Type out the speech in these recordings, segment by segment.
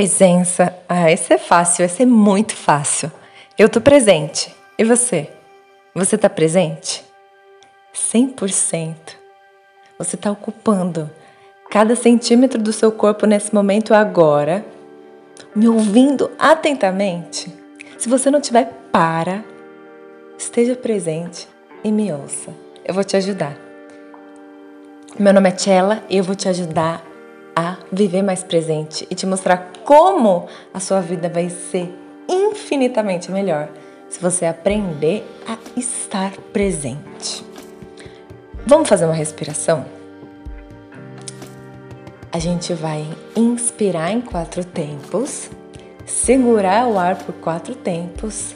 Presença. Ah, esse é fácil, esse é muito fácil. Eu tô presente. E você? Você tá presente? 100%. Você tá ocupando cada centímetro do seu corpo nesse momento agora, me ouvindo atentamente. Se você não tiver, para, esteja presente e me ouça. Eu vou te ajudar. Meu nome é Tchela e eu vou te ajudar a viver mais presente e te mostrar como a sua vida vai ser infinitamente melhor se você aprender a estar presente. Vamos fazer uma respiração? A gente vai inspirar em quatro tempos, segurar o ar por quatro tempos,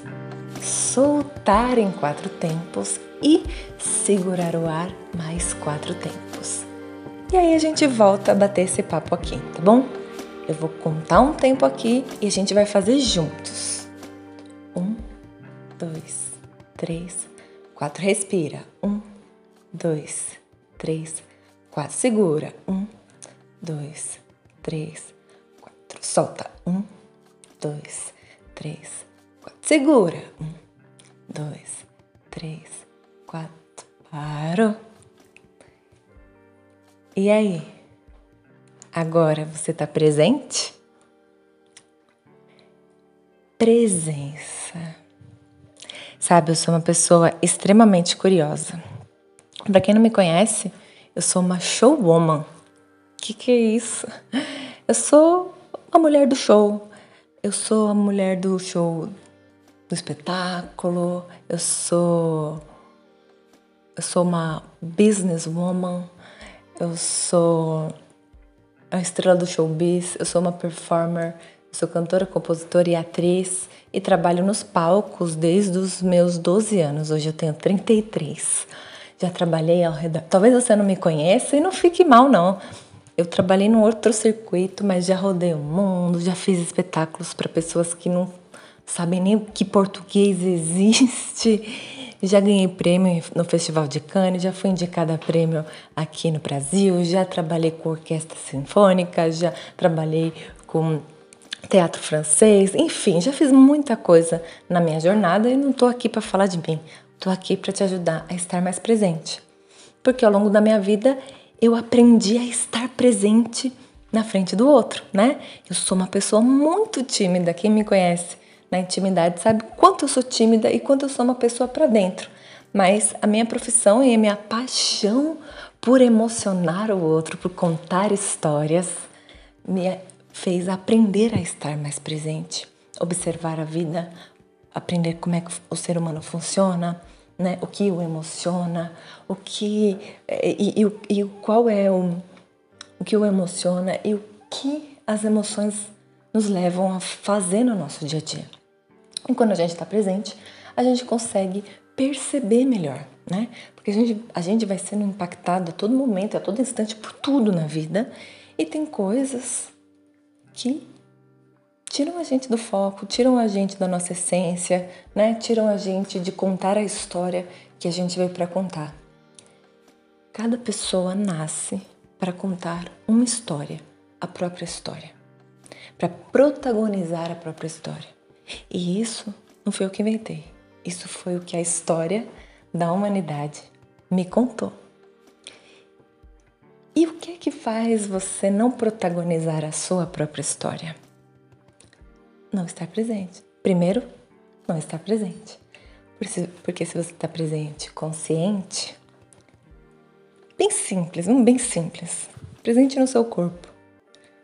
soltar em quatro tempos e segurar o ar mais quatro tempos. E aí a gente volta a bater esse papo aqui, tá bom? Eu vou contar um tempo aqui e a gente vai fazer juntos. Um, dois, três, quatro. Respira. Um, dois, três, quatro. Segura. Um, dois, três, quatro. Solta. Um, dois, três, quatro. Segura. Um, dois, três, quatro. Parou. E aí? Agora você está presente? Presença. Sabe, eu sou uma pessoa extremamente curiosa. Para quem não me conhece, eu sou uma showwoman. O que, que é isso? Eu sou a mulher do show. Eu sou a mulher do show do espetáculo. Eu sou eu sou uma businesswoman eu sou a estrela do showbiz, eu sou uma performer, sou cantora, compositora e atriz e trabalho nos palcos desde os meus 12 anos. Hoje eu tenho 33. Já trabalhei ao redor. Talvez você não me conheça e não fique mal, não. Eu trabalhei num outro circuito, mas já rodei o mundo, já fiz espetáculos para pessoas que não sabem nem que português existe já ganhei prêmio no Festival de Cannes, já fui indicada a prêmio aqui no Brasil, já trabalhei com orquestra sinfônica, já trabalhei com teatro francês, enfim, já fiz muita coisa na minha jornada e não estou aqui para falar de mim, estou aqui para te ajudar a estar mais presente. Porque ao longo da minha vida eu aprendi a estar presente na frente do outro, né? Eu sou uma pessoa muito tímida, quem me conhece na intimidade sabe quanto eu sou tímida e quanto eu sou uma pessoa para dentro. Mas a minha profissão e a minha paixão por emocionar o outro, por contar histórias, me fez aprender a estar mais presente, observar a vida, aprender como é que o ser humano funciona, né? O que o emociona, o que e, e, e qual é o, o que o emociona e o que as emoções nos levam a fazer no nosso dia a dia. E quando a gente está presente, a gente consegue perceber melhor, né? Porque a gente, a gente vai sendo impactado a todo momento, a todo instante por tudo na vida e tem coisas que tiram a gente do foco, tiram a gente da nossa essência, né? Tiram a gente de contar a história que a gente veio para contar. Cada pessoa nasce para contar uma história, a própria história, para protagonizar a própria história. E isso não foi eu que inventei. Isso foi o que a história da humanidade me contou. E o que é que faz você não protagonizar a sua própria história? Não estar presente. Primeiro, não estar presente. Porque se você está presente, consciente, bem simples, bem simples, presente no seu corpo.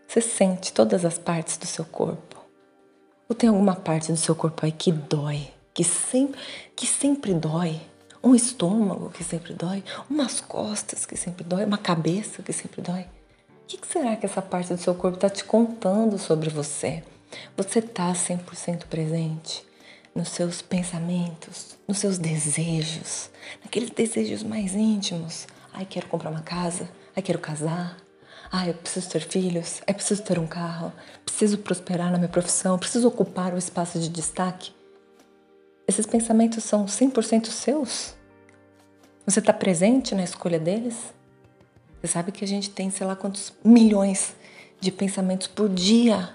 Você sente todas as partes do seu corpo ou tem alguma parte do seu corpo aí que dói, que sempre, que sempre dói? Um estômago que sempre dói, umas costas que sempre dói, uma cabeça que sempre dói. O que, será que essa parte do seu corpo está te contando sobre você? Você está 100% presente nos seus pensamentos, nos seus desejos, naqueles desejos mais íntimos. Ai, quero comprar uma casa, ai, quero casar, ah, eu preciso ter filhos, eu preciso ter um carro, preciso prosperar na minha profissão, preciso ocupar o espaço de destaque. Esses pensamentos são 100% seus? Você está presente na escolha deles? Você sabe que a gente tem, sei lá quantos milhões de pensamentos por dia.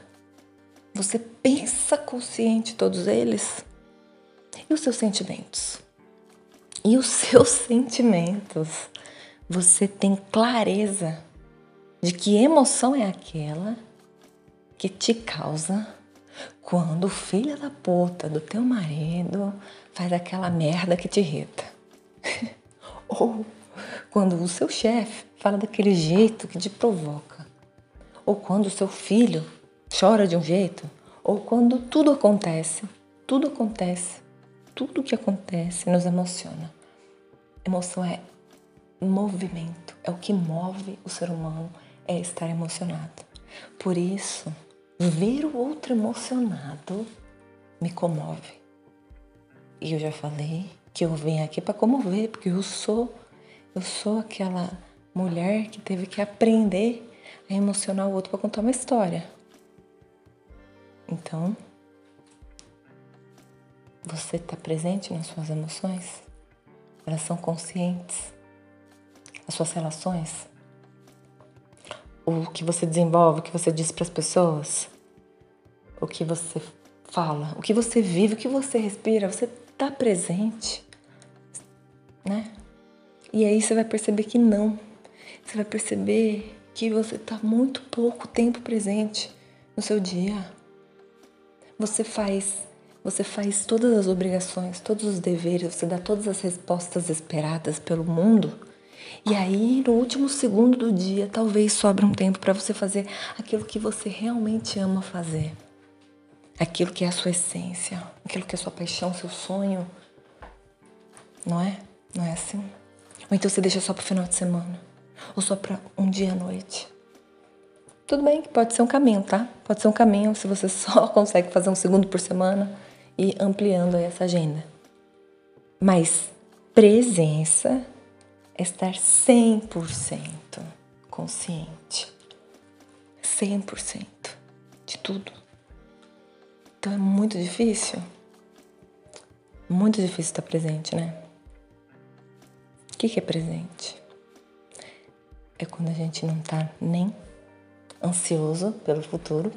Você pensa consciente todos eles? E os seus sentimentos? E os seus sentimentos? Você tem clareza de que emoção é aquela que te causa quando o filho da puta do teu marido faz aquela merda que te irrita. Ou quando o seu chefe fala daquele jeito que te provoca. Ou quando o seu filho chora de um jeito. Ou quando tudo acontece. Tudo acontece. Tudo que acontece nos emociona. Emoção é movimento. É o que move o ser humano. É estar emocionado. Por isso, ver o outro emocionado me comove. E eu já falei que eu venho aqui para comover, porque eu sou eu sou aquela mulher que teve que aprender a emocionar o outro para contar uma história. Então, você está presente nas suas emoções? Elas são conscientes? As suas relações? O que você desenvolve, o que você diz para as pessoas, o que você fala, o que você vive, o que você respira, você está presente, né? E aí você vai perceber que não. Você vai perceber que você está muito pouco tempo presente no seu dia. Você faz, você faz todas as obrigações, todos os deveres, você dá todas as respostas esperadas pelo mundo e aí, no último segundo do dia, talvez sobre um tempo para você fazer aquilo que você realmente ama fazer. Aquilo que é a sua essência, aquilo que é a sua paixão, seu sonho. Não é? Não é assim? Ou então você deixa só pro final de semana. Ou só para um dia à noite. Tudo bem que pode ser um caminho, tá? Pode ser um caminho se você só consegue fazer um segundo por semana e ampliando essa agenda. Mas presença estar 100% consciente. 100% de tudo. Então é muito difícil. Muito difícil estar presente, né? O que, é presente? É quando a gente não tá nem ansioso pelo futuro,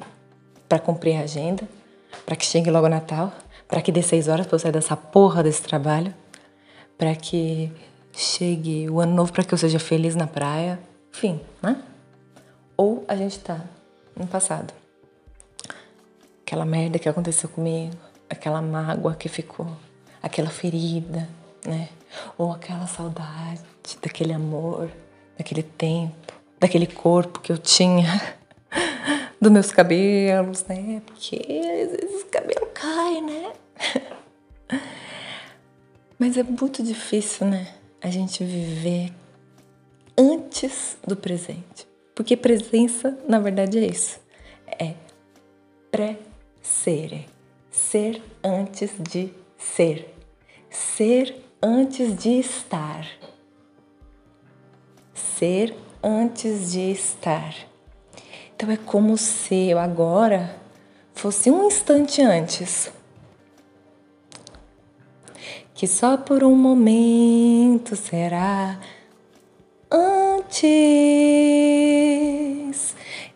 para cumprir a agenda, para que chegue logo o Natal, para que dê seis horas para eu sair dessa porra desse trabalho, para que chegue o ano novo para que eu seja feliz na praia, enfim, né? Ou a gente tá no passado. Aquela merda que aconteceu comigo, aquela mágoa que ficou, aquela ferida, né? Ou aquela saudade daquele amor, daquele tempo, daquele corpo que eu tinha, dos meus cabelos, né? Porque às vezes o cabelo cai, né? Mas é muito difícil, né? A gente viver antes do presente. Porque presença, na verdade, é isso. É pré-ser. Ser antes de ser. Ser antes de estar. Ser antes de estar. Então é como se eu agora fosse um instante antes que só por um momento será antes.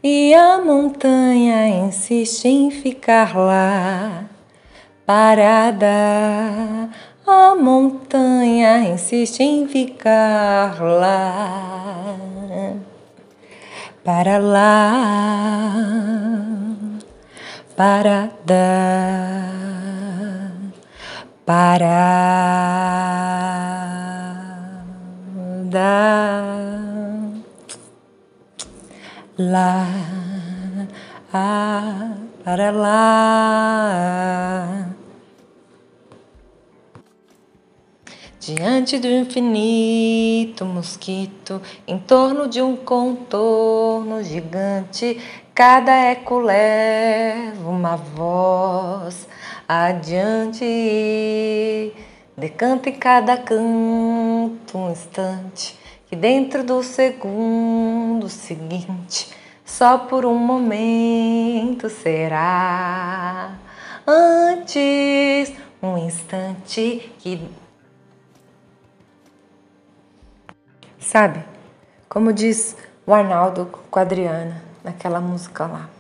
E a montanha insiste em ficar lá, parada. A montanha insiste em ficar lá, para lá, parada parada. Lá. Ah, para lá. Diante do infinito mosquito em torno de um contorno gigante cada eco leva uma voz adiante. Decanta em cada canto um instante, que dentro do segundo seguinte, só por um momento será. Antes, um instante que. Sabe, como diz o Arnaldo com a Adriana naquela música lá.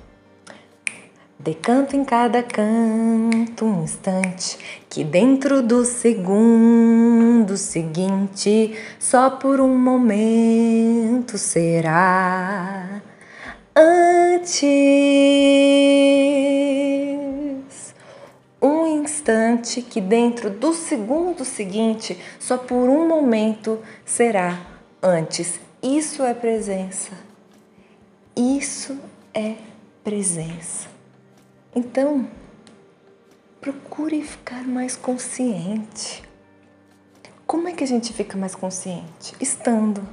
Decanto em cada canto um instante que dentro do segundo seguinte só por um momento será antes um instante que dentro do segundo seguinte só por um momento será antes. Isso é presença. Isso é presença. Então, procure ficar mais consciente. Como é que a gente fica mais consciente? Estando,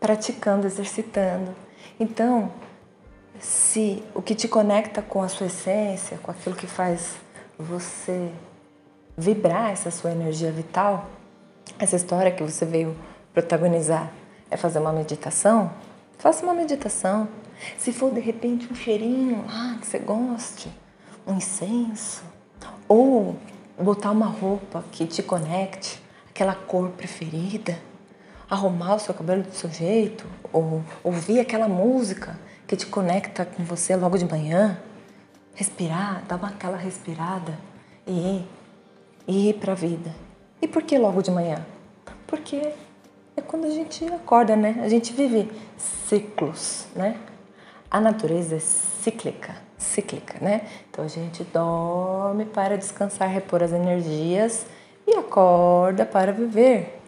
praticando, exercitando. Então, se o que te conecta com a sua essência, com aquilo que faz você vibrar essa sua energia vital, essa história que você veio protagonizar é fazer uma meditação, faça uma meditação. Se for de repente um cheirinho ah, que você goste, um incenso, ou botar uma roupa que te conecte, aquela cor preferida, arrumar o seu cabelo do seu jeito, ou ouvir aquela música que te conecta com você logo de manhã, respirar, dar uma aquela respirada e ir, ir para a vida. E por que logo de manhã? Porque é quando a gente acorda, né? A gente vive ciclos, né? A natureza é cíclica, cíclica, né? Então a gente dorme para descansar, repor as energias e acorda para viver.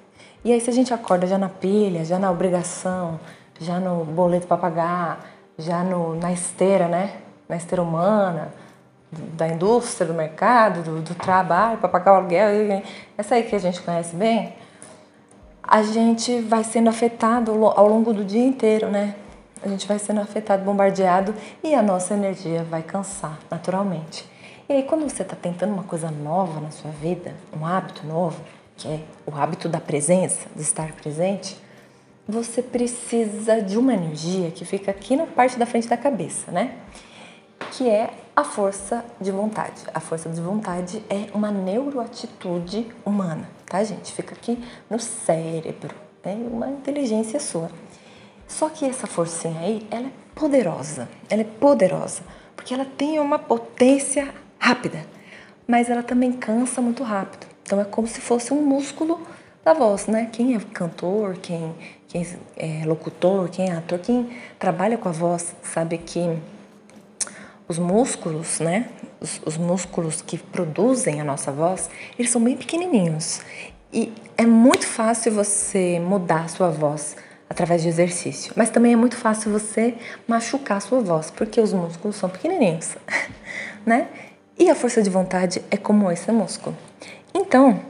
E aí se a gente acorda já na pilha, já na obrigação, já no boleto para pagar, já no, na esteira, né? Na esteira humana, da indústria, do mercado, do, do trabalho, para pagar o aluguel, essa aí que a gente conhece bem, a gente vai sendo afetado ao longo do dia inteiro, né? A gente vai sendo afetado, bombardeado e a nossa energia vai cansar naturalmente. E aí, quando você está tentando uma coisa nova na sua vida, um hábito novo, que é o hábito da presença, de estar presente, você precisa de uma energia que fica aqui na parte da frente da cabeça, né? Que é a força de vontade. A força de vontade é uma neuroatitude humana, tá, gente? Fica aqui no cérebro, é uma inteligência sua. Só que essa forcinha aí, ela é poderosa. Ela é poderosa porque ela tem uma potência rápida, mas ela também cansa muito rápido. Então é como se fosse um músculo da voz, né? Quem é cantor, quem, quem é locutor, quem é ator, quem trabalha com a voz sabe que os músculos, né? Os, os músculos que produzem a nossa voz, eles são bem pequenininhos. E é muito fácil você mudar a sua voz através de exercício. Mas também é muito fácil você machucar a sua voz, porque os músculos são pequenininhos, né? E a força de vontade é como esse músculo. Então,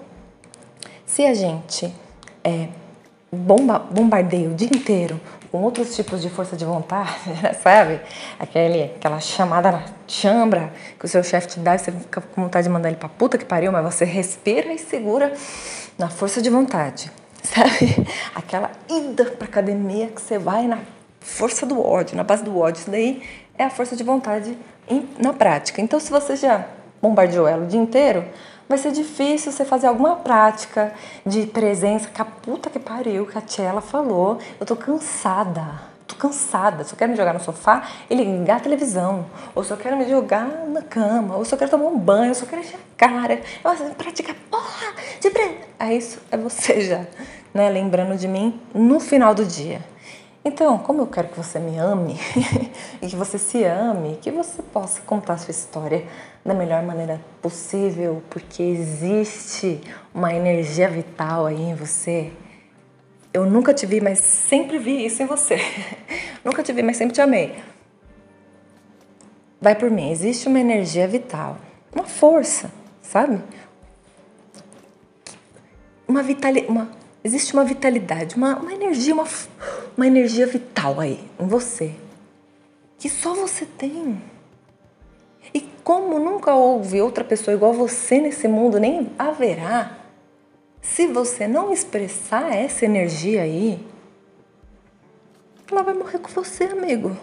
se a gente é, bomba, bombardeia o dia inteiro com outros tipos de força de vontade, sabe? Aquele, aquela chamada na chambra que o seu chefe te dá e você fica com vontade de mandar ele pra puta que pariu, mas você respira e segura na força de vontade sabe? Aquela ida para academia que você vai na força do ódio, na base do ódio. Isso daí é a força de vontade em, na prática. Então, se você já bombardeou ela o dia inteiro, vai ser difícil você fazer alguma prática de presença que a puta que pariu, que a Tchela falou. Eu tô cansada cansada, se eu quero me jogar no sofá e ligar a televisão, ou se eu quero me jogar na cama, ou se eu quero tomar um banho, ou se eu quero encher a cara, eu assim, pratica porra de pre... Aí isso é você já, né, lembrando de mim no final do dia. Então, como eu quero que você me ame e que você se ame, que você possa contar a sua história da melhor maneira possível, porque existe uma energia vital aí em você eu nunca te vi, mas sempre vi isso em você. nunca te vi, mas sempre te amei. Vai por mim. Existe uma energia vital, uma força, sabe? Uma vitalidade, existe uma vitalidade, uma, uma energia, uma, uma energia vital aí em você que só você tem. E como nunca houve outra pessoa igual você nesse mundo, nem haverá, se você não expressar essa energia aí, ela vai morrer com você, amigo.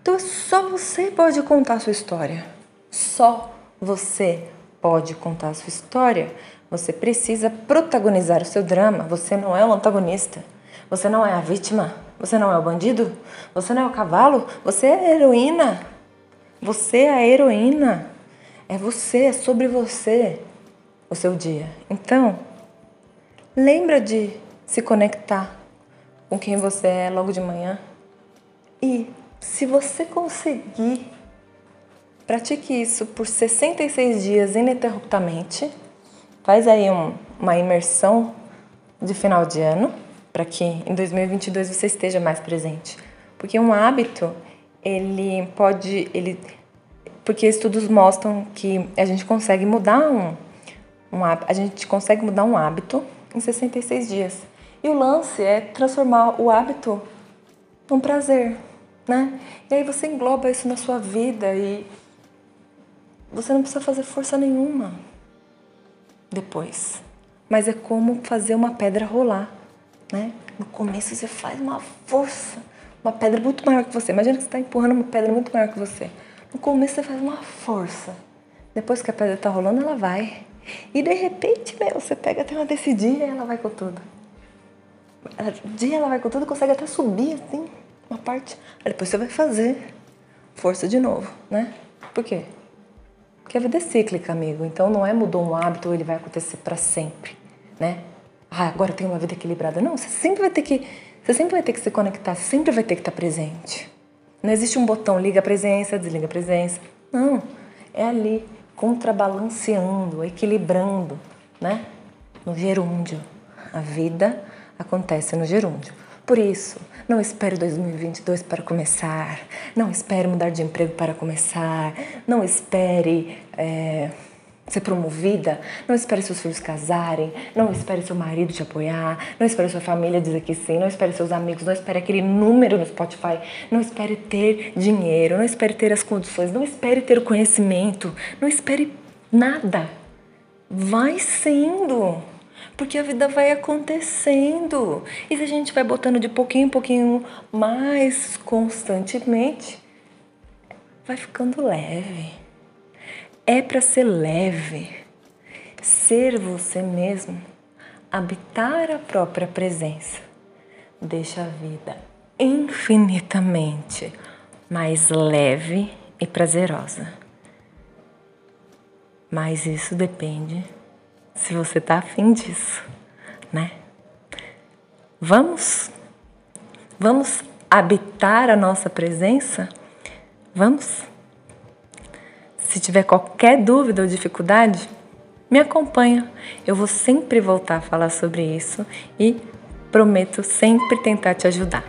Então é só você pode contar a sua história. Só você pode contar a sua história. Você precisa protagonizar o seu drama. Você não é o antagonista. Você não é a vítima. Você não é o bandido. Você não é o cavalo. Você é a heroína. Você é a heroína. É você, é sobre você o seu dia. Então, lembra de se conectar com quem você é logo de manhã. E se você conseguir, pratique isso por 66 dias ininterruptamente. Faz aí um, uma imersão de final de ano para que em 2022 você esteja mais presente. Porque um hábito, ele pode, ele porque estudos mostram que a gente consegue mudar um, um a gente consegue mudar um hábito em 66 dias. E o lance é transformar o hábito num prazer, né? E aí você engloba isso na sua vida e você não precisa fazer força nenhuma depois. Mas é como fazer uma pedra rolar, né? No começo você faz uma força, uma pedra muito maior que você. Imagina que você está empurrando uma pedra muito maior que você. No começo você faz uma força. Depois que a pedra está rolando, ela vai. E de repente, meu, você pega até uma decidinha e ela vai com tudo dia ela vai com tudo, consegue até subir assim, uma parte. Aí depois você vai fazer força de novo, né? Por quê? Porque a vida é cíclica, amigo. Então não é mudou um hábito, ele vai acontecer para sempre, né? Ah, agora eu tenho uma vida equilibrada. Não, você sempre vai ter que, você sempre vai ter que se conectar, sempre vai ter que estar presente. Não existe um botão liga a presença, desliga a presença. Não, é ali contrabalanceando, equilibrando, né? No gerúndio. A vida acontece no gerúndio. Por isso, não espere 2022 para começar, não espere mudar de emprego para começar, não espere é, ser promovida, não espere seus filhos casarem, não espere seu marido te apoiar, não espere sua família dizer que sim, não espere seus amigos, não espere aquele número no Spotify, não espere ter dinheiro, não espere ter as condições, não espere ter o conhecimento, não espere nada. Vai sendo porque a vida vai acontecendo. E se a gente vai botando de pouquinho em pouquinho mais constantemente, vai ficando leve. É para ser leve. Ser você mesmo, habitar a própria presença, deixa a vida infinitamente mais leve e prazerosa. Mas isso depende se você tá afim disso, né? Vamos? Vamos habitar a nossa presença? Vamos? Se tiver qualquer dúvida ou dificuldade, me acompanha. Eu vou sempre voltar a falar sobre isso e prometo sempre tentar te ajudar.